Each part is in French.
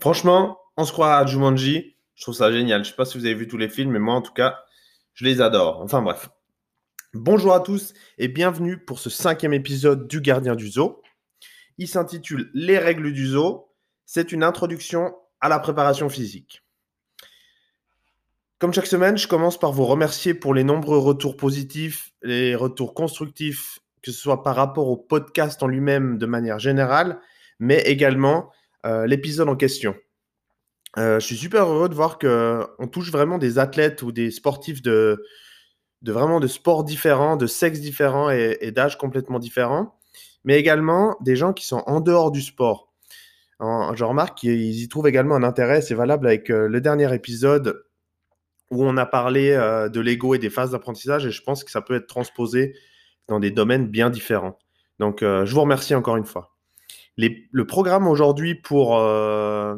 Franchement, on se croit à Jumanji. Je trouve ça génial. Je ne sais pas si vous avez vu tous les films, mais moi, en tout cas, je les adore. Enfin bref. Bonjour à tous et bienvenue pour ce cinquième épisode du Gardien du Zoo. Il s'intitule Les règles du zoo. C'est une introduction à la préparation physique. Comme chaque semaine, je commence par vous remercier pour les nombreux retours positifs, les retours constructifs, que ce soit par rapport au podcast en lui-même de manière générale, mais également l'épisode en question. Euh, je suis super heureux de voir qu'on touche vraiment des athlètes ou des sportifs de, vraiment de sports différents, de sexes différents et, et d'âges complètement différents, mais également des gens qui sont en dehors du sport. je remarque qu'ils y trouvent également un intérêt, c'est valable avec euh, le dernier épisode où on a parlé de l'ego et des phases d'apprentissage et je pense que ça peut être transposé dans des domaines bien différents. Donc, je vous remercie encore une fois le programme aujourd'hui pour, euh,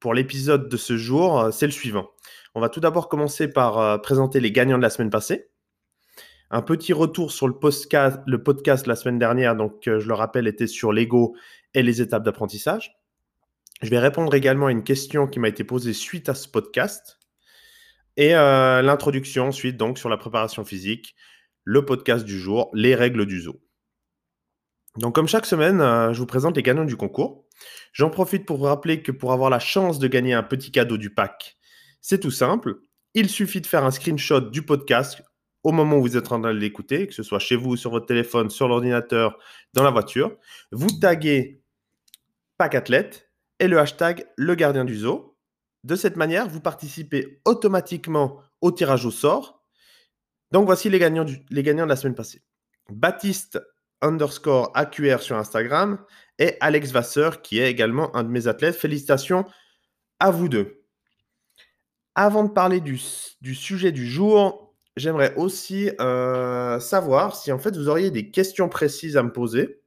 pour l'épisode de ce jour, euh, c'est le suivant. On va tout d'abord commencer par euh, présenter les gagnants de la semaine passée. Un petit retour sur le podcast, le podcast la semaine dernière, donc je le rappelle, était sur l'ego et les étapes d'apprentissage. Je vais répondre également à une question qui m'a été posée suite à ce podcast. Et l'introduction ensuite donc sur la préparation physique, le podcast du jour, les règles du zoo. Donc, comme chaque semaine, euh, je vous présente les gagnants du concours. J'en profite pour vous rappeler que pour avoir la chance de gagner un petit cadeau du pack, c'est tout simple. Il suffit de faire un screenshot du podcast au moment où vous êtes en train de l'écouter, que ce soit chez vous, sur votre téléphone, sur l'ordinateur, dans la voiture. Vous taguez pack athlète et le hashtag le gardien du zoo. De cette manière, vous participez automatiquement au tirage au sort. Donc voici les gagnants, les gagnants de la semaine passée. Baptiste underscore AQR sur Instagram et Alex Vasseur qui est également un de mes athlètes. Félicitations à vous deux. Avant de parler du, sujet du jour, j'aimerais aussi euh, savoir si en fait vous auriez des questions précises à me poser,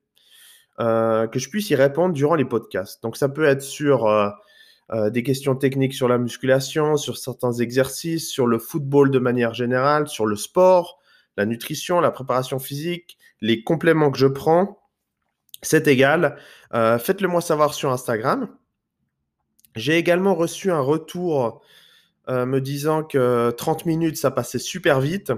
euh, que je puisse y répondre durant les podcasts. Donc ça peut être sur euh, des questions techniques sur la musculation, sur certains exercices, sur le football de manière générale, sur le sport, la nutrition, la préparation physique, les compléments que je prends, c'est égal. Euh, faites-le moi savoir sur Instagram. J'ai également reçu un retour euh, me disant que 30 minutes, ça passait super vite.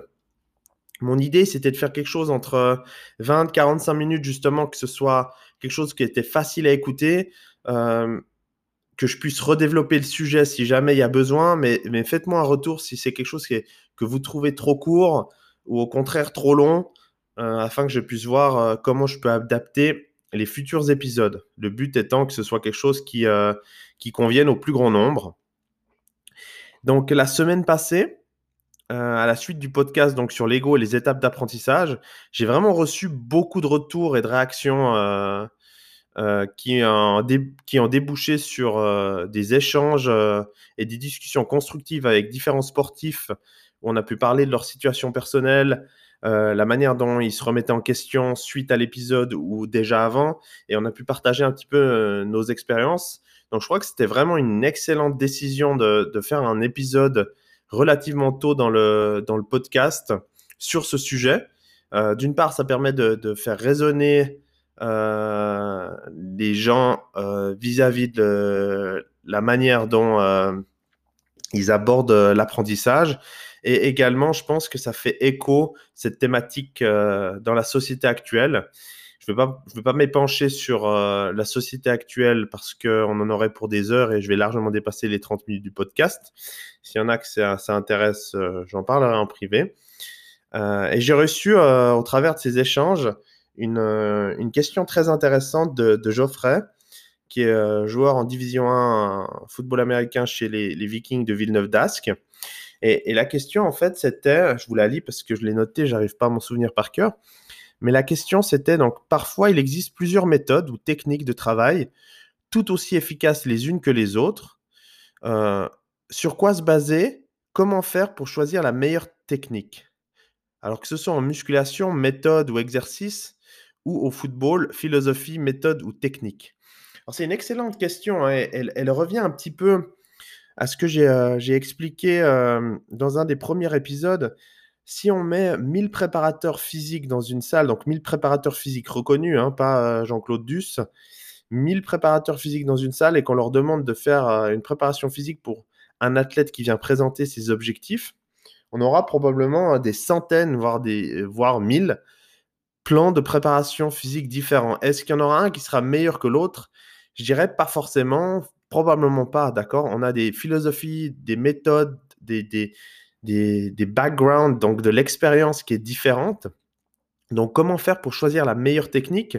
Mon idée, c'était de faire quelque chose entre 20 45 minutes, justement, que ce soit quelque chose qui était facile à écouter, euh, que je puisse redévelopper le sujet si jamais il y a besoin, mais faites-moi un retour si c'est quelque chose que vous trouvez trop court ou au contraire trop long. Euh, afin que je puisse voir euh, comment je peux adapter les futurs épisodes. Le but étant que ce soit quelque chose qui, euh, qui convienne au plus grand nombre. Donc la semaine passée, à la suite du podcast donc sur l'ego et les étapes d'apprentissage, j'ai vraiment reçu beaucoup de retours et de réactions qui, ont qui ont débouché sur des échanges et des discussions constructives avec différents sportifs. Où on a pu parler de leur situation personnelle, euh, la manière dont ils se remettaient en question suite à l'épisode ou déjà avant, et on a pu partager un petit peu euh, nos expériences. Donc je crois que c'était vraiment une excellente décision de, faire un épisode relativement tôt dans le, dans le podcast sur ce sujet. Euh, d'une part, ça permet de, faire résonner les gens vis-à-vis de la manière dont ils abordent l'apprentissage. Et également, je pense que ça fait écho, cette thématique, euh, dans la société actuelle. Je ne vais pas, pas m'épancher sur euh, la société actuelle parce qu'on en aurait pour des heures et je vais largement dépasser les 30 minutes du podcast. S'il y en a que ça, intéresse, euh, j'en parlerai en privé. et j'ai reçu, au travers de ces échanges, une, question très intéressante de, de Geoffrey, qui est joueur en Division 1 football américain chez les, les Vikings de Villeneuve d'Ascq. Et, la question, en fait, c'était, je vous la lis parce que je l'ai noté, j'arrive pas à m'en souvenir par cœur, mais la question, c'était donc, parfois, il existe plusieurs méthodes ou techniques de travail, tout aussi efficaces les unes que les autres. Euh, sur quoi se baser? Comment faire pour choisir la meilleure technique? Alors que ce soit en musculation, méthode ou exercice, ou au football, philosophie, méthode ou technique c'est une excellente question. Hein, elle, revient un petit peu à ce que j'ai euh, expliqué euh, dans un des premiers épisodes, si on met 1000 préparateurs physiques dans une salle, donc 1000 préparateurs physiques reconnus, hein, pas euh, Jean-Claude Duss, 1000 préparateurs physiques dans une salle et qu'on leur demande de faire une préparation physique pour un athlète qui vient présenter ses objectifs, on aura probablement des centaines, voire, des, voire 1000 plans de préparation physique différents. Est-ce qu'il y en aura un qui sera meilleur que l'autre? Je dirais pas forcément, probablement pas, d'accord? On a des philosophies, des méthodes, des, des, des, backgrounds, donc de l'expérience qui est différente. Donc, comment faire pour choisir la meilleure technique?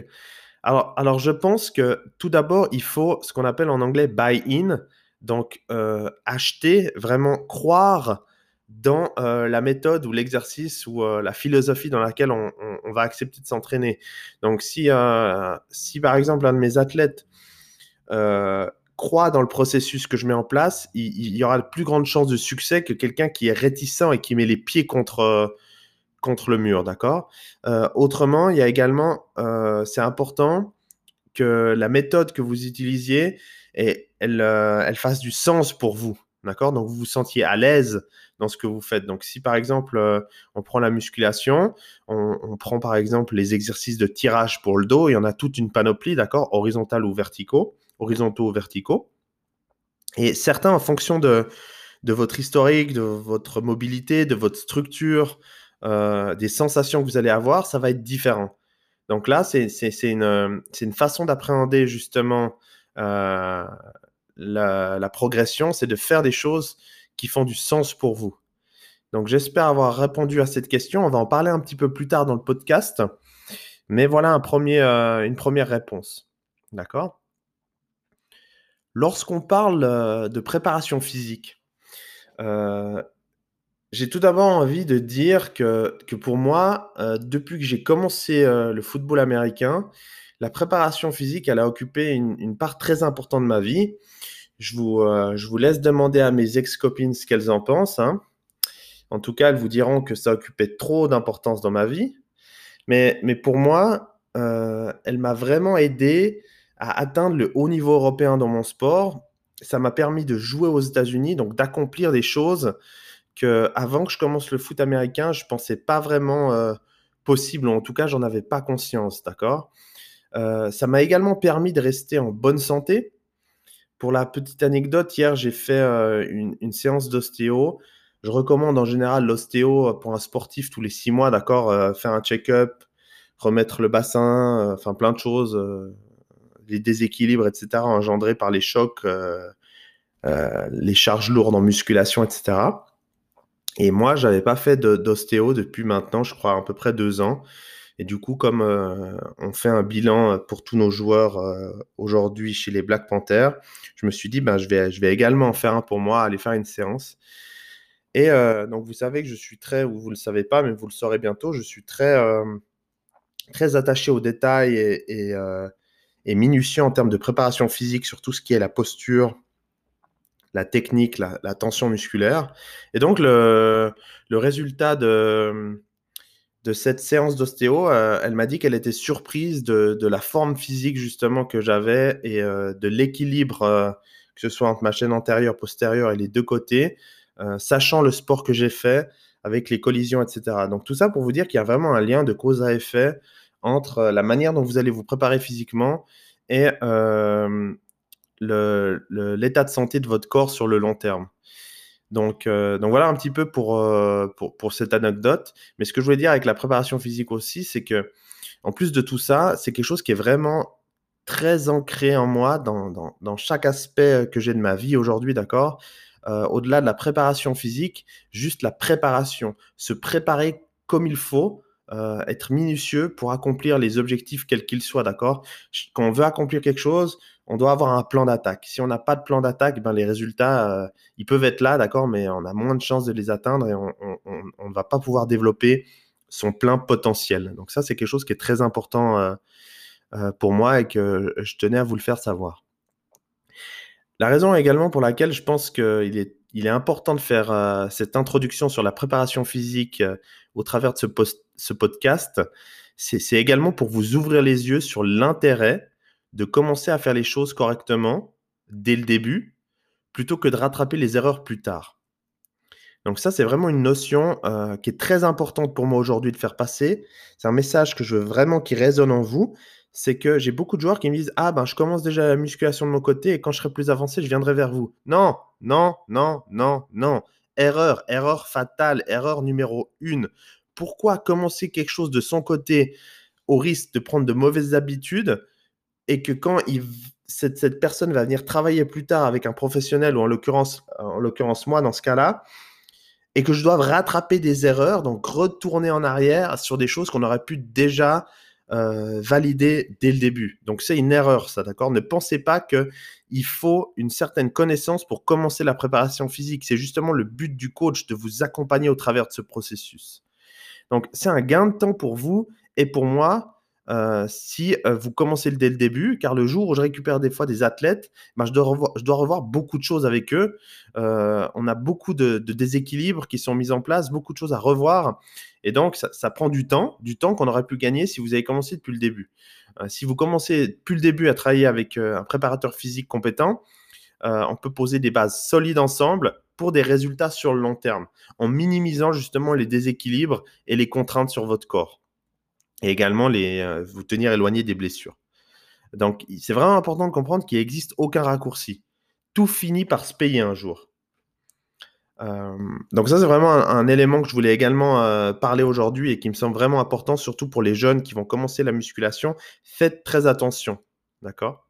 Alors, alors, je pense que tout d'abord, il faut ce qu'on appelle en anglais buy-in, donc euh, acheter, vraiment croire dans euh, la méthode ou l'exercice ou euh, la philosophie dans laquelle on, va accepter de s'entraîner. Donc, si, si par exemple un de mes athlètes croit dans le processus que je mets en place, il, y aura de plus grande chance de succès que quelqu'un qui est réticent et qui met les pieds contre contre le mur, d'accord? Euh, Autrement, il y a également, euh, c'est important que la méthode que vous utilisiez, et elle, euh, elle fasse du sens pour vous, d'accord? Donc, vous vous sentiez à l'aise dans ce que vous faites. Donc, si par exemple, on prend la musculation, on, prend par exemple les exercices de tirage pour le dos, il y en a toute une panoplie, d'accord? Horizontal ou verticaux, horizontaux ou verticaux. Et certains, en fonction de, votre historique, de votre mobilité, de votre structure, euh, des sensations que vous allez avoir, ça va être différent. Donc là, c'est une, façon d'appréhender justement euh, la, progression, c'est de faire des choses qui font du sens pour vous. Donc j'espère avoir répondu à cette question. On va en parler un petit peu plus tard dans le podcast. Mais voilà euh, une première réponse. D'accord? Lorsqu'on parle de préparation physique, j'ai tout d'abord envie de dire que, que pour moi, euh, depuis que j'ai commencé euh, le football américain, la préparation physique, elle a occupé une, part très importante de ma vie. Je vous, euh, je vous laisse demander à mes ex-copines ce qu'elles en pensent. Hein. En tout cas, elles vous diront que ça occupait trop d'importance dans ma vie. Mais, mais pour moi, elle m'a vraiment aidé à atteindre le haut niveau européen dans mon sport. Ça m'a permis de jouer aux États-Unis, donc d'accomplir des choses avant que je commence le foot américain, je pensais pas vraiment euh, possible, ou en tout cas, j'en avais pas conscience, d'accord? Euh, Ça m'a également permis de rester en bonne santé. Pour la petite anecdote, hier, j'ai fait euh, une, séance d'ostéo. Je recommande en général l'ostéo pour un sportif tous les six mois, d'accord? Faire un check-up, remettre le bassin, enfin plein de choses, les déséquilibres, etc., engendrés par les chocs, les charges lourdes en musculation, etc. Et moi, j'avais pas fait d'ostéo depuis maintenant, je crois, à peu près deux ans. Et du coup, comme euh, on fait un bilan pour tous nos joueurs euh, aujourd'hui chez les Black Panthers, je me suis dit, ben, je, vais, je vais également en faire un pour moi, aller faire une séance. Et euh, donc, vous savez que je suis très, ou vous le savez pas, mais vous le saurez bientôt, je suis très, très attaché aux détails et, et, et minutieux en termes de préparation physique sur tout ce qui est la posture, la technique, la, tension musculaire. Et donc, le, résultat de, de cette séance d'ostéo, euh, elle m'a dit qu'elle était surprise de, la forme physique justement que j'avais et euh, de l'équilibre, euh, que ce soit entre ma chaîne antérieure, postérieure et les deux côtés, sachant le sport que j'ai fait avec les collisions, etc. Donc tout ça pour vous dire qu'il y a vraiment un lien de cause à effet entre la manière dont vous allez vous préparer physiquement et l'état de santé de votre corps sur le long terme. Donc, euh, donc voilà un petit peu pour, euh, pour, cette anecdote. Mais ce que je voulais dire avec la préparation physique aussi, c'est que en plus de tout ça, c'est quelque chose qui est vraiment très ancré en moi dans, dans, dans chaque aspect que j'ai de ma vie aujourd'hui, d'accord? Euh, Au-delà de la préparation physique, juste la préparation, se préparer comme il faut, être minutieux pour accomplir les objectifs quels qu'ils soient, d'accord? Quand on veut accomplir quelque chose, on doit avoir un plan d'attaque. Si on n'a pas de plan d'attaque, ben les résultats, euh, ils peuvent être là, d'accord, mais on a moins de chances de les atteindre et on ne va pas pouvoir développer son plein potentiel. Donc ça, c'est quelque chose qui est très important euh, euh, pour moi et que je tenais à vous le faire savoir. La raison également pour laquelle je pense qu'il est, important de faire cette introduction sur la préparation physique au travers de ce, ce podcast, c'est également pour vous ouvrir les yeux sur l'intérêt de commencer à faire les choses correctement dès le début, plutôt que de rattraper les erreurs plus tard. Donc ça, c'est vraiment une notion euh, qui est très importante pour moi aujourd'hui de faire passer. C'est un message que je veux vraiment qui résonne en vous. c'est que j'ai beaucoup de joueurs qui me disent Ah, ben, je commence déjà la musculation de mon côté et quand je serai plus avancé, je viendrai vers vous. Non, non, non, non, non. Erreur, erreur fatale, erreur numéro une. Pourquoi commencer quelque chose de son côté au risque de prendre de mauvaises habitudes et que quand cette, personne va venir travailler plus tard avec un professionnel ou en l'occurrence, en l'occurrence moi dans ce cas-là, et que je dois rattraper des erreurs, donc retourner en arrière sur des choses qu'on aurait pu déjà euh, valider dès le début. Donc c'est une erreur, ça, d'accord? Ne pensez pas que il faut une certaine connaissance pour commencer la préparation physique. C'est justement le but du coach de vous accompagner au travers de ce processus. Donc c'est un gain de temps pour vous et pour moi euh, si euh, vous commencez dès le début, car le jour où je récupère des fois des athlètes, ben, je, dois revoir, beaucoup de choses avec eux. Euh, on a beaucoup de, déséquilibres qui sont mis en place, beaucoup de choses à revoir. Et donc, ça, prend du temps, du temps qu'on aurait pu gagner si vous avez commencé depuis le début. si vous commencez depuis le début à travailler avec un préparateur physique compétent, on peut poser des bases solides ensemble pour des résultats sur le long terme, en minimisant justement les déséquilibres et les contraintes sur votre corps et également les, euh, vous tenir éloigné des blessures. Donc, c'est vraiment important de comprendre qu'il n'existe aucun raccourci. Tout finit par se payer un jour. Euh, donc ça, c'est vraiment un, élément que je voulais également euh, parler aujourd'hui et qui me semble vraiment important, surtout pour les jeunes qui vont commencer la musculation. Faites très attention, d'accord?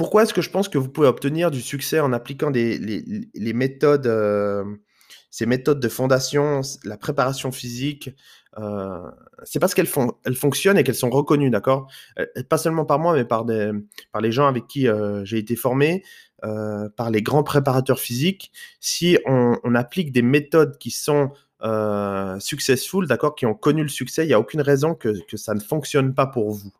Pourquoi est-ce que je pense que vous pouvez obtenir du succès en appliquant les, méthodes, ces méthodes de fondation, la préparation physique, euh, c'est parce qu'elles fonctionnent et qu'elles sont reconnues, d'accord? Euh, Pas seulement par moi, mais par, les gens avec qui euh, j'ai été formé, par les grands préparateurs physiques. Si on, applique des méthodes qui sont successful, d'accord, qui ont connu le succès, il n'y a aucune raison que, ça ne fonctionne pas pour vous.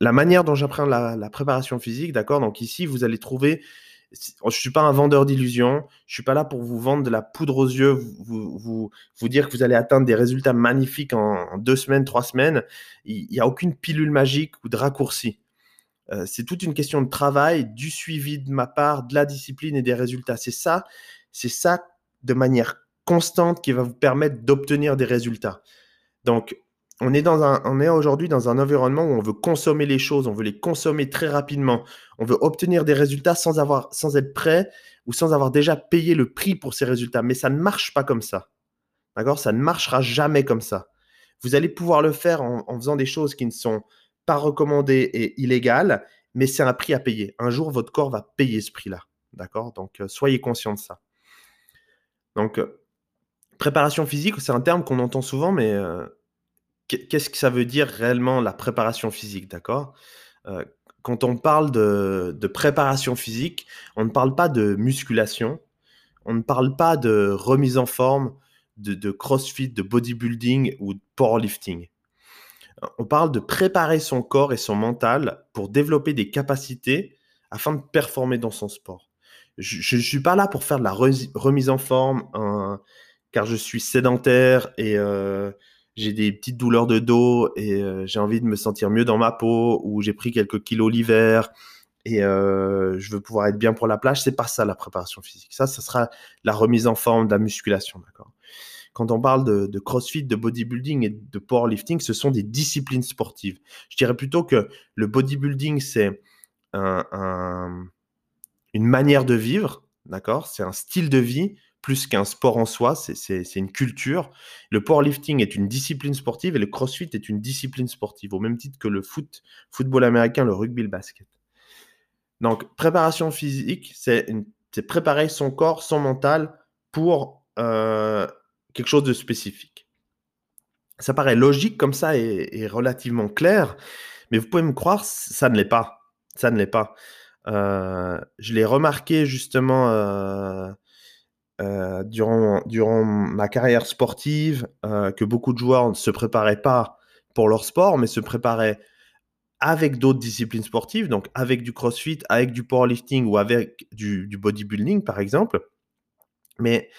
La manière dont j'apprends la, préparation physique, d'accord, donc ici, vous allez trouver je ne suis pas un vendeur d'illusions. Je suis pas là pour vous vendre de la poudre aux yeux, vous, vous, vous dire que vous allez atteindre des résultats magnifiques en, deux semaines, trois semaines. Il n'y a aucune pilule magique ou de raccourci. Euh, c'est toute une question de travail, du suivi de ma part, de la discipline et des résultats. C'est ça, c'est ça de manière constante qui va vous permettre d'obtenir des résultats. Donc, on est, est aujourd'hui dans un environnement où on veut consommer les choses, on veut les consommer très rapidement, on veut obtenir des résultats sans être prêt ou sans avoir déjà payé le prix pour ces résultats. Mais ça ne marche pas comme ça. D'accord? Ça ne marchera jamais comme ça. Vous allez pouvoir le faire en, faisant des choses qui ne sont pas recommandées et illégales, mais c'est un prix à payer. Un jour, votre corps va payer ce prix-là. D'accord? Donc, euh, soyez conscient de ça. Donc, euh, préparation physique, c'est un terme qu'on entend souvent, mais euh, qu'est-ce que ça veut dire réellement la préparation physique, d'accord? Euh, Quand on parle de, préparation physique, on ne parle pas de musculation, on ne parle pas de remise en forme, de, crossfit, de bodybuilding ou de powerlifting. On parle de préparer son corps et son mental pour développer des capacités afin de performer dans son sport. Je ne suis pas là pour faire de la remise en forme, hein, car je suis sédentaire et euh, j'ai des petites douleurs de dos et euh, j'ai envie de me sentir mieux dans ma peau ou j'ai pris quelques kilos l'hiver et euh, je veux pouvoir être bien pour la plage, c'est pas ça la préparation physique. Ça, ça sera la remise en forme de la musculation, d'accord? Quand on parle de, crossfit, de bodybuilding et de powerlifting, ce sont des disciplines sportives. Je dirais plutôt que le bodybuilding, c'est un, une manière de vivre, d'accord? C'est un style de vie plus qu'un sport en soi, c'est une culture. Le powerlifting est une discipline sportive et le crossfit est une discipline sportive, au même titre que le foot, football américain, le rugby, le basket. Donc, préparation physique, c'est préparer son corps, son mental pour euh, quelque chose de spécifique. Ça paraît logique comme ça et, relativement clair, mais vous pouvez me croire, ça ne l'est pas. Ça ne l'est pas. Euh, je l'ai remarqué justement euh, euh, durant, durant ma carrière sportive euh, que beaucoup de joueurs ne se préparaient pas pour leur sport, mais se préparaient avec d'autres disciplines sportives, donc avec du crossfit, avec du powerlifting ou avec du, du bodybuilding, par exemple. Mais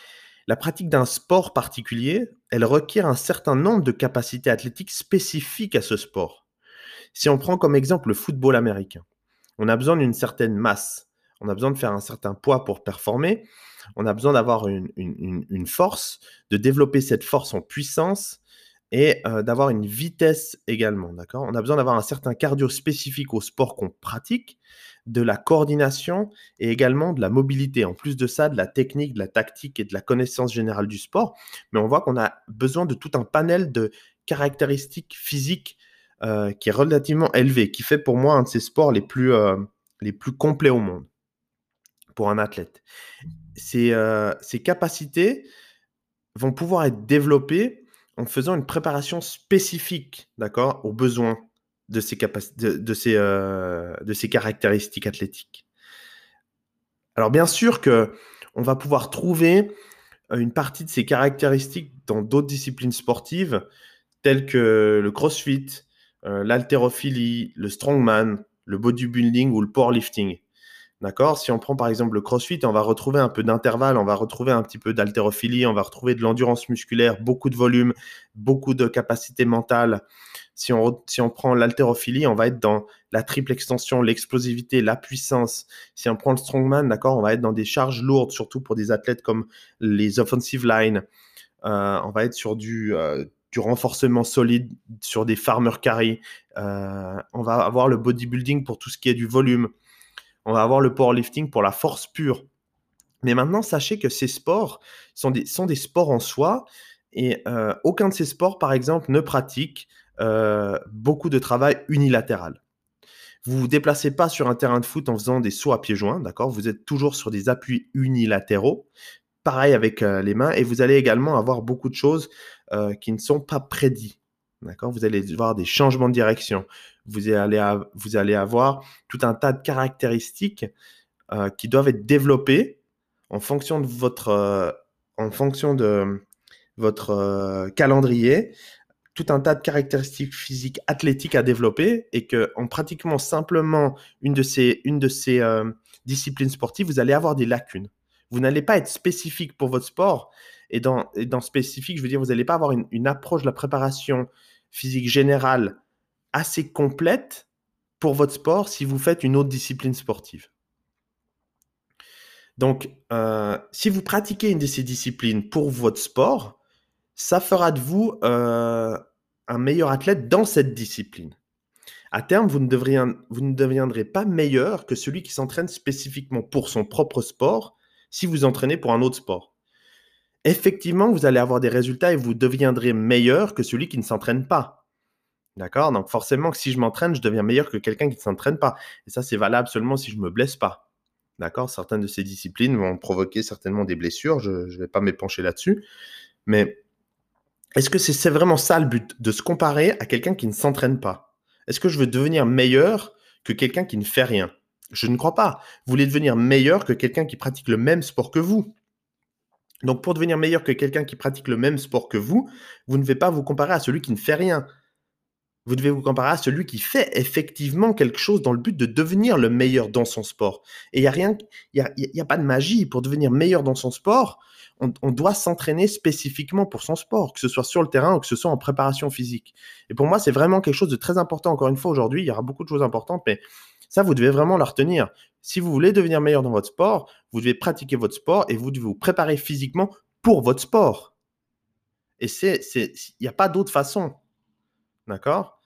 la pratique d'un sport particulier, elle requiert un certain nombre de capacités athlétiques spécifiques à ce sport. Si on prend comme exemple le football américain, on a besoin d'une certaine masse, on a besoin de faire un certain poids pour performer, on a besoin d'avoir une, force, de développer cette force en puissance et d'avoir une vitesse également, d'accord? On a besoin d'avoir un certain cardio spécifique au sport qu'on pratique, de la coordination et également de la mobilité. En plus de ça, de la technique, de la tactique et de la connaissance générale du sport. Mais on voit qu'on a besoin de tout un panel de caractéristiques physiques qui est relativement élevé, qui fait pour moi un de ces sports les plus, les plus complets au monde pour un athlète. Ces, ces capacités vont pouvoir être développées en faisant une préparation spécifique, d'accord, aux besoins de ces, euh, caractéristiques athlétiques. Alors bien sûr que on va pouvoir trouver euh, une partie de ces caractéristiques dans d'autres disciplines sportives telles que le crossfit, euh, l'haltérophilie, le strongman, le bodybuilding ou le powerlifting. D'accord? Si on prend par exemple le crossfit, on va retrouver un peu d'intervalle, on va retrouver un petit peu d'haltérophilie, on va retrouver de l'endurance musculaire, beaucoup de volume, beaucoup de capacité mentale. Si on, si on prend l'haltérophilie, on va être dans la triple extension, l'explosivité, la puissance. Si on prend le strongman, d'accord, on va être dans des charges lourdes, surtout pour des athlètes comme les offensive line. Euh, on va être sur du, euh, du renforcement solide, sur des farmer carry. Euh, on va avoir le bodybuilding pour tout ce qui est du volume on va avoir le powerlifting pour la force pure. Mais maintenant, sachez que ces sports sont des, sports en soi et euh, aucun de ces sports, par exemple, ne pratique euh, beaucoup de travail unilatéral. Vous ne vous déplacez pas sur un terrain de foot en faisant des sauts à pieds joints, d'accord? Vous êtes toujours sur des appuis unilatéraux. Pareil avec euh, les mains et vous allez également avoir beaucoup de choses qui ne sont pas prédits. D'accord? Vous allez voir des changements de direction. Vous allez, vous allez avoir tout un tas de caractéristiques euh, qui doivent être développées en fonction de votre, euh, en fonction de votre euh, calendrier, tout un tas de caractéristiques physiques athlétiques à développer et que en pratiquement simplement une de ces, une de ces disciplines sportives, vous allez avoir des lacunes. Vous n'allez pas être spécifique pour votre sport. Et dans, spécifique, je veux dire, vous n'allez pas avoir une, approche de la préparation physique générale assez complète pour votre sport si vous faites une autre discipline sportive. Donc, euh, si vous pratiquez une de ces disciplines pour votre sport, ça fera de vous euh, un meilleur athlète dans cette discipline. À terme, vous ne deviendrez pas meilleur que celui qui s'entraîne spécifiquement pour son propre sport si vous entraînez pour un autre sport. Effectivement, vous allez avoir des résultats et vous deviendrez meilleur que celui qui ne s'entraîne pas. D'accord? Donc forcément si je m'entraîne, je deviens meilleur que quelqu'un qui ne s'entraîne pas. Et ça, c'est valable seulement si je ne me blesse pas. D'accord? Certaines de ces disciplines vont provoquer certainement des blessures. Je ne vais pas m'épancher là-dessus. Mais est-ce que c'est vraiment ça le but? De se comparer à quelqu'un qui ne s'entraîne pas Est-ce que je veux devenir meilleur que quelqu'un qui ne fait rien? Je ne crois pas. Vous voulez devenir meilleur que quelqu'un qui pratique le même sport que vous. Donc pour devenir meilleur que quelqu'un qui pratique le même sport que vous, vous ne devez pas vous comparer à celui qui ne fait rien. Vous devez vous comparer à celui qui fait effectivement quelque chose dans le but de devenir le meilleur dans son sport. Et il n'y a rien, il y a, pas de magie pour devenir meilleur dans son sport. On, doit s'entraîner spécifiquement pour son sport, que ce soit sur le terrain ou que ce soit en préparation physique. Et pour moi, c'est vraiment quelque chose de très important. Encore une fois, aujourd'hui, il y aura beaucoup de choses importantes, mais ça, vous devez vraiment la retenir. Si vous voulez devenir meilleur dans votre sport, vous devez pratiquer votre sport et vous devez vous préparer physiquement pour votre sport. Et c'est, il n'y a pas d'autre façon. D'accord?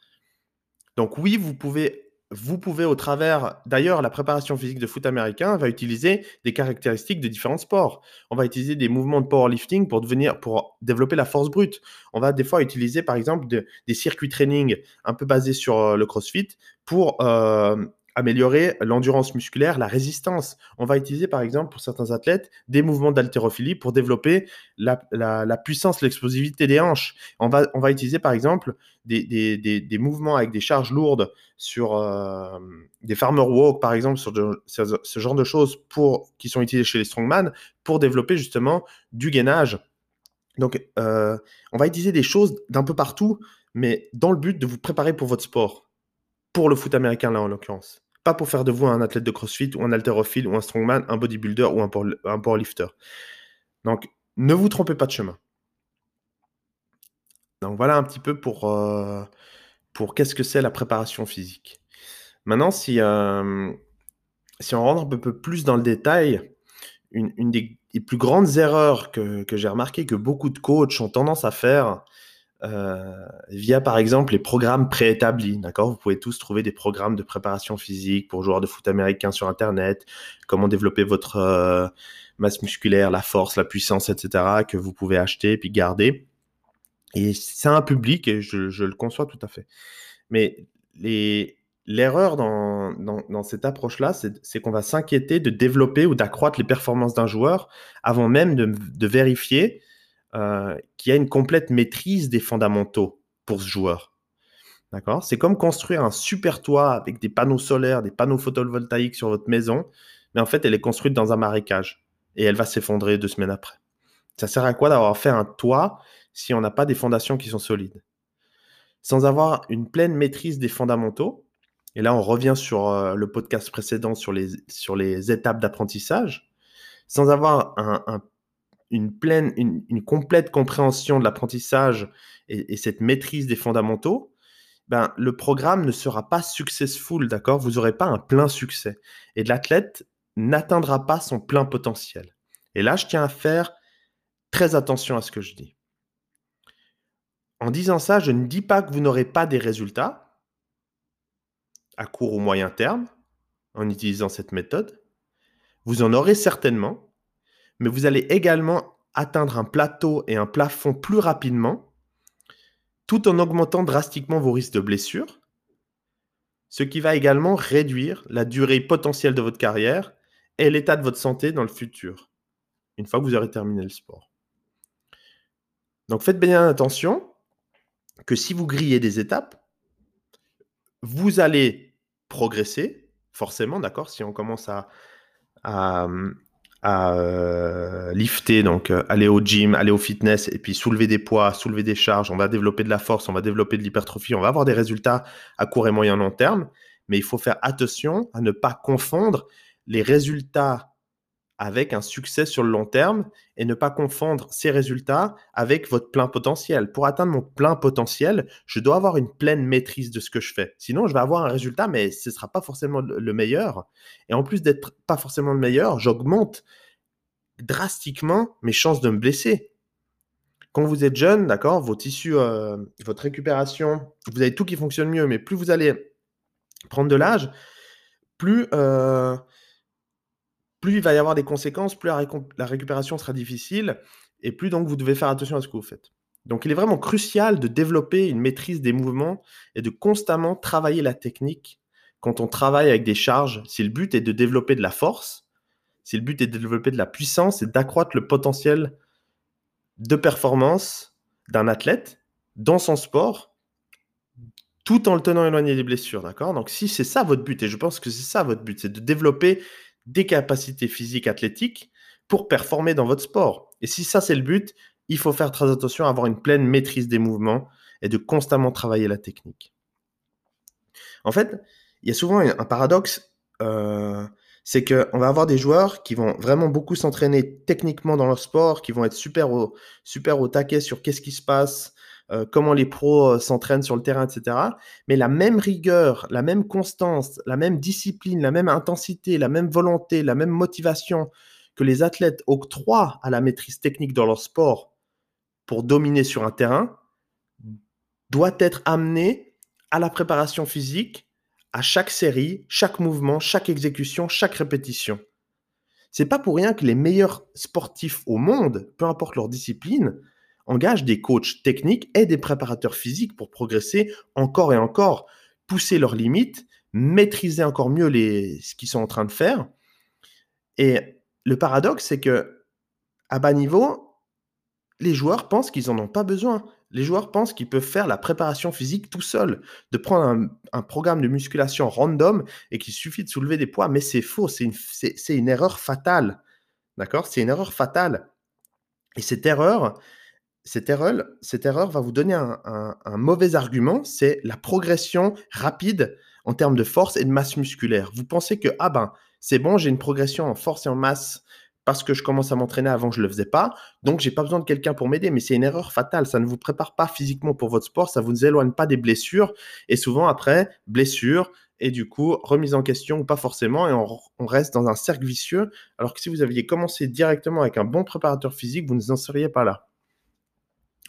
Donc oui, vous pouvez, vous pouvez au travers, d'ailleurs, la préparation physique de foot américain va utiliser des caractéristiques de différents sports. On va utiliser des mouvements de powerlifting pour devenir, pour développer la force brute. On va des fois utiliser, par exemple, des circuits training un peu basés sur euh, le CrossFit pour euh, améliorer l'endurance musculaire, la résistance. On va utiliser par exemple pour certains athlètes des mouvements d'haltérophilie pour développer la, puissance, l'explosivité des hanches. On va, on va utiliser par exemple des, mouvements avec des charges lourdes sur euh, des farmer walk par exemple, sur, ce genre de choses pour, qui sont utilisées chez les strongman pour développer justement du gainage. Donc euh, on va utiliser des choses d'un peu partout, mais dans le but de vous préparer pour votre sport pour le foot américain, là, en l'occurrence. Pas pour faire de vous un athlète de crossfit ou un haltérophile ou un strongman, un bodybuilder ou un, powerlifter. Donc, ne vous trompez pas de chemin. Donc, voilà un petit peu pour, euh, pour qu'est-ce que c'est la préparation physique. Maintenant, si, euh, si on rentre un peu plus dans le détail, une, des, plus grandes erreurs que, que j'ai remarqué que beaucoup de coachs ont tendance à faire, euh, via par exemple les programmes préétablis. D'accord? Vous pouvez tous trouver des programmes de préparation physique pour joueurs de foot américains sur Internet, comment développer votre euh, masse musculaire, la force, la puissance, etc., que vous pouvez acheter et puis garder. Et c'est un public, et je, le conçois tout à fait. Mais l'erreur dans, cette approche-là, c'est qu'on va s'inquiéter de développer ou d'accroître les performances d'un joueur avant même de vérifier euh, qui a une complète maîtrise des fondamentaux pour ce joueur. D'accord? C'est comme construire un super toit avec des panneaux solaires, des panneaux photovoltaïques sur votre maison, mais en fait, elle est construite dans un marécage et elle va s'effondrer deux semaines après. Ça sert à quoi d'avoir fait un toit si on n'a pas des fondations qui sont solides? Sans avoir une pleine maîtrise des fondamentaux, et là on revient sur euh, le podcast précédent sur les, sur les étapes d'apprentissage, sans avoir un, un une pleine, une, complète compréhension de l'apprentissage et, cette maîtrise des fondamentaux, ben, le programme ne sera pas successful, d'accord? Vous n'aurez pas un plein succès. Et l'athlète n'atteindra pas son plein potentiel. Et là, je tiens à faire très attention à ce que je dis. En disant ça, je ne dis pas que vous n'aurez pas des résultats à court ou moyen terme en utilisant cette méthode. Vous en aurez certainement, mais vous allez également atteindre un plateau et un plafond plus rapidement, tout en augmentant drastiquement vos risques de blessure, ce qui va également réduire la durée potentielle de votre carrière et l'état de votre santé dans le futur, une fois que vous aurez terminé le sport. Donc faites bien attention que si vous grillez des étapes, vous allez progresser, forcément, d'accord Si on commence à, à, à euh, lifter, donc euh, aller au gym, aller au fitness et puis soulever des poids, soulever des charges, on va développer de la force, on va développer de l'hypertrophie, on va avoir des résultats à court et moyen long terme, mais il faut faire attention à ne pas confondre les résultats avec un succès sur le long terme et ne pas confondre ces résultats avec votre plein potentiel. Pour atteindre mon plein potentiel, je dois avoir une pleine maîtrise de ce que je fais. Sinon, je vais avoir un résultat, mais ce ne sera pas forcément le meilleur. Et en plus d'être pas forcément le meilleur, j'augmente drastiquement mes chances de me blesser. Quand vous êtes jeune, d'accord, vos tissus, euh, votre récupération, vous avez tout qui fonctionne mieux, mais plus vous allez prendre de l'âge, plus euh, plus il va y avoir des conséquences, plus la, récupération sera difficile, et plus donc vous devez faire attention à ce que vous faites. Donc il est vraiment crucial de développer une maîtrise des mouvements et de constamment travailler la technique quand on travaille avec des charges. Si le but est de développer de la force, si le but est de développer de la puissance et d'accroître le potentiel de performance d'un athlète dans son sport, tout en le tenant éloigné des blessures, d'accord? Donc si c'est ça votre but, et je pense que c'est ça votre but, c'est de développer des capacités physiques athlétiques pour performer dans votre sport. Et si ça c'est le but, il faut faire très attention à avoir une pleine maîtrise des mouvements et de constamment travailler la technique. En fait, il y a souvent un paradoxe, euh, c'est qu'on va avoir des joueurs qui vont vraiment beaucoup s'entraîner techniquement dans leur sport, qui vont être super au, super au taquet sur qu'est-ce qui se passe, euh, comment les pros euh, s'entraînent sur le terrain, etc. Mais la même rigueur, la même constance, la même discipline, la même intensité, la même volonté, la même motivation que les athlètes octroient à la maîtrise technique dans leur sport pour dominer sur un terrain doit être amenée à la préparation physique, à chaque série, chaque mouvement, chaque exécution, chaque répétition. C'est pas pour rien que les meilleurs sportifs au monde, peu importe leur discipline, engage des coachs techniques et des préparateurs physiques pour progresser encore et encore, pousser leurs limites, maîtriser encore mieux les, ce qu'ils sont en train de faire. Et le paradoxe, c'est que à bas niveau, les joueurs pensent qu'ils n'en ont pas besoin. Les joueurs pensent qu'ils peuvent faire la préparation physique tout seuls, de prendre un, programme de musculation random et qu'il suffit de soulever des poids. Mais c'est faux, c'est une erreur fatale. D'accord? C'est une erreur fatale. Et cette erreur, cette erreur, va vous donner un, mauvais argument, c'est la progression rapide en termes de force et de masse musculaire. Vous pensez que, ah ben, c'est bon, j'ai une progression en force et en masse parce que je commence à m'entraîner avant je ne le faisais pas, donc j'ai pas besoin de quelqu'un pour m'aider, mais c'est une erreur fatale, ça ne vous prépare pas physiquement pour votre sport, ça vous éloigne pas des blessures, et souvent après, blessures, et du coup, remise en question ou pas forcément, et on, on, reste dans un cercle vicieux, alors que si vous aviez commencé directement avec un bon préparateur physique, vous n'en seriez pas là.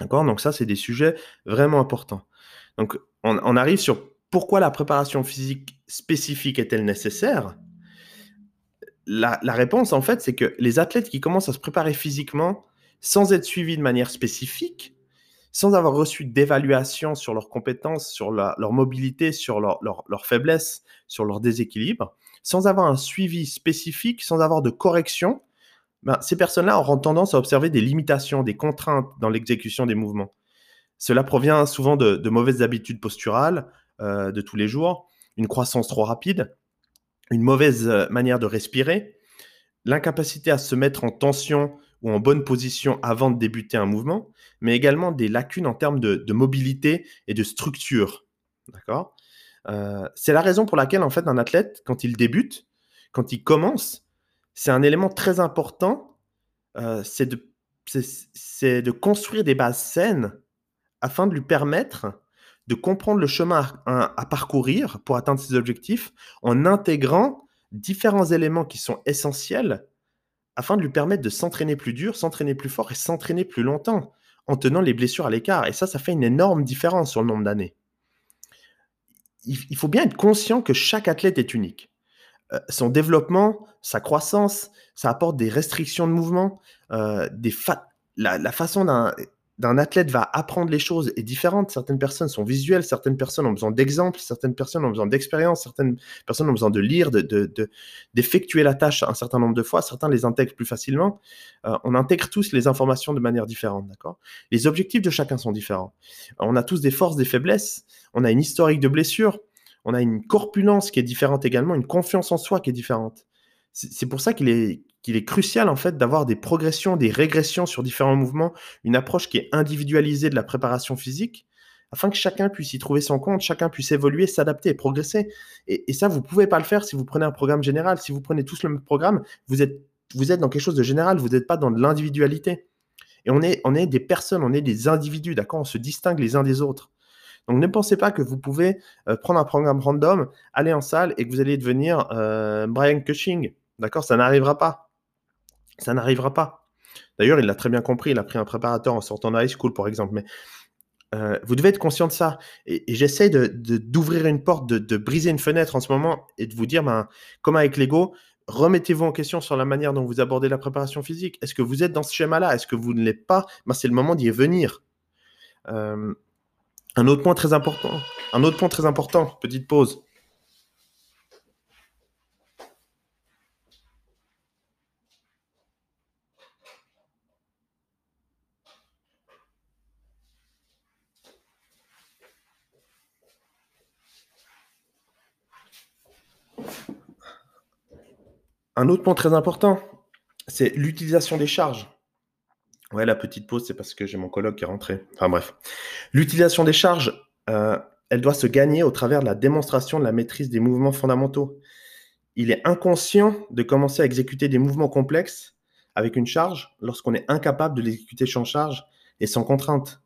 Donc ça, c'est des sujets vraiment importants. Donc on, arrive sur pourquoi la préparation physique spécifique est-elle nécessaire? La, réponse, en fait, c'est que les athlètes qui commencent à se préparer physiquement sans être suivis de manière spécifique, sans avoir reçu d'évaluation sur leurs compétences, sur leur mobilité, sur leurs leur, leur faiblesses, sur leur déséquilibre, sans avoir un suivi spécifique, sans avoir de correction, ben, ces personnes-là auront tendance à observer des limitations, des contraintes dans l'exécution des mouvements. Cela provient souvent de, mauvaises habitudes posturales euh, de tous les jours, une croissance trop rapide, une mauvaise euh, manière de respirer, l'incapacité à se mettre en tension ou en bonne position avant de débuter un mouvement, mais également des lacunes en termes de, mobilité et de structure. D'accord? Euh, C'est la raison pour laquelle, en fait, un athlète, quand il débute, quand il commence, c'est un élément très important, euh, c'est de, de construire des bases saines afin de lui permettre de comprendre le chemin à, parcourir pour atteindre ses objectifs en intégrant différents éléments qui sont essentiels afin de lui permettre de s'entraîner plus dur, s'entraîner plus fort et s'entraîner plus longtemps en tenant les blessures à l'écart. Et ça, ça fait une énorme différence sur le nombre d'années. Il, faut bien être conscient que chaque athlète est unique. Euh, son développement, sa croissance, ça apporte des restrictions de mouvement, euh, des la, façon d'un athlète va apprendre les choses est différente. Certaines personnes sont visuelles, certaines personnes ont besoin d'exemples, certaines personnes ont besoin d'expérience, certaines personnes ont besoin de lire, d'effectuer de, la tâche un certain nombre de fois, certains les intègrent plus facilement. Euh, on intègre tous les informations de manière différente, d'accord? Les objectifs de chacun sont différents. On a tous des forces, des faiblesses, on a une historique de blessures, on a une corpulence qui est différente également, une confiance en soi qui est différente. C'est pour ça qu'il est, crucial en fait d'avoir des progressions, des régressions sur différents mouvements, une approche qui est individualisée de la préparation physique, afin que chacun puisse y trouver son compte, chacun puisse évoluer, s'adapter et progresser. Et, ça, vous ne pouvez pas le faire si vous prenez un programme général. Si vous prenez tous le même programme, vous êtes, vous êtes dans quelque chose de général, vous n'êtes pas dans de l'individualité. Et on est, on est des personnes, on est des individus, d'accord? On se distingue les uns des autres. Donc ne pensez pas que vous pouvez euh, prendre un programme random, aller en salle et que vous allez devenir euh, Brian Cushing. D'accord? Ça n'arrivera pas. Ça n'arrivera pas. D'ailleurs, il l'a très bien compris. Il a pris un préparateur en sortant de high school, par exemple. Mais euh, vous devez être conscient de ça. Et, j'essaie d'ouvrir une porte, de, briser une fenêtre en ce moment et de vous dire, ben, comme avec Lego, remettez-vous en question sur la manière dont vous abordez la préparation physique. Est-ce que vous êtes dans ce schéma-là? Est-ce que vous ne l'êtes pas? Ben, C'est le moment d'y venir. Un autre point très important. Un autre point très important. Petite pause. Un autre point très important, c'est l'utilisation des charges. Ouais, la petite pause, c'est parce que j'ai mon colloque qui est rentré. Enfin bref. L'utilisation des charges, euh, elle doit se gagner au travers de la démonstration de la maîtrise des mouvements fondamentaux. Il est inconscient de commencer à exécuter des mouvements complexes avec une charge lorsqu'on est incapable de l'exécuter sans charge et sans contrainte.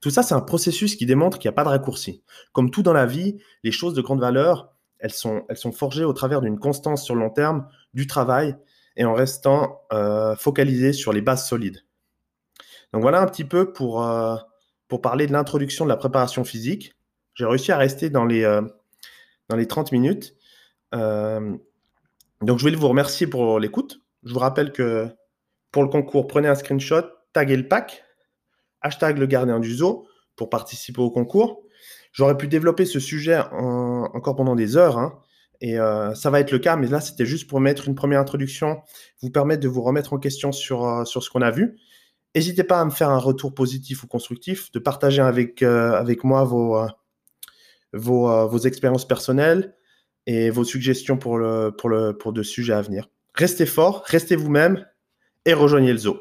Tout ça, c'est un processus qui démontre qu'il n'y a pas de raccourci. Comme tout dans la vie, les choses de grande valeur, elles sont, elles sont forgées au travers d'une constance sur le long terme, du travail, et en restant euh, focalisé sur les bases solides. Donc voilà un petit peu pour, euh, pour parler de l'introduction de la préparation physique. J'ai réussi à rester dans les, euh, dans les 30 minutes. donc je voulais vous remercier pour l'écoute. Je vous rappelle que pour le concours, prenez un screenshot, taguez le pack, hashtag le gardien du zoo pour participer au concours. J'aurais pu développer ce sujet encore pendant des heures, hein, et euh, ça va être le cas, mais là, c'était juste pour mettre une première introduction, vous permettre de vous remettre en question sur, euh, sur ce qu'on a vu. N'hésitez pas à me faire un retour positif ou constructif, de partager avec, euh, avec moi vos, vos, expériences personnelles et vos suggestions pour, le, pour, le, pour de sujets à venir. Restez fort, restez vous-même et rejoignez le zoo.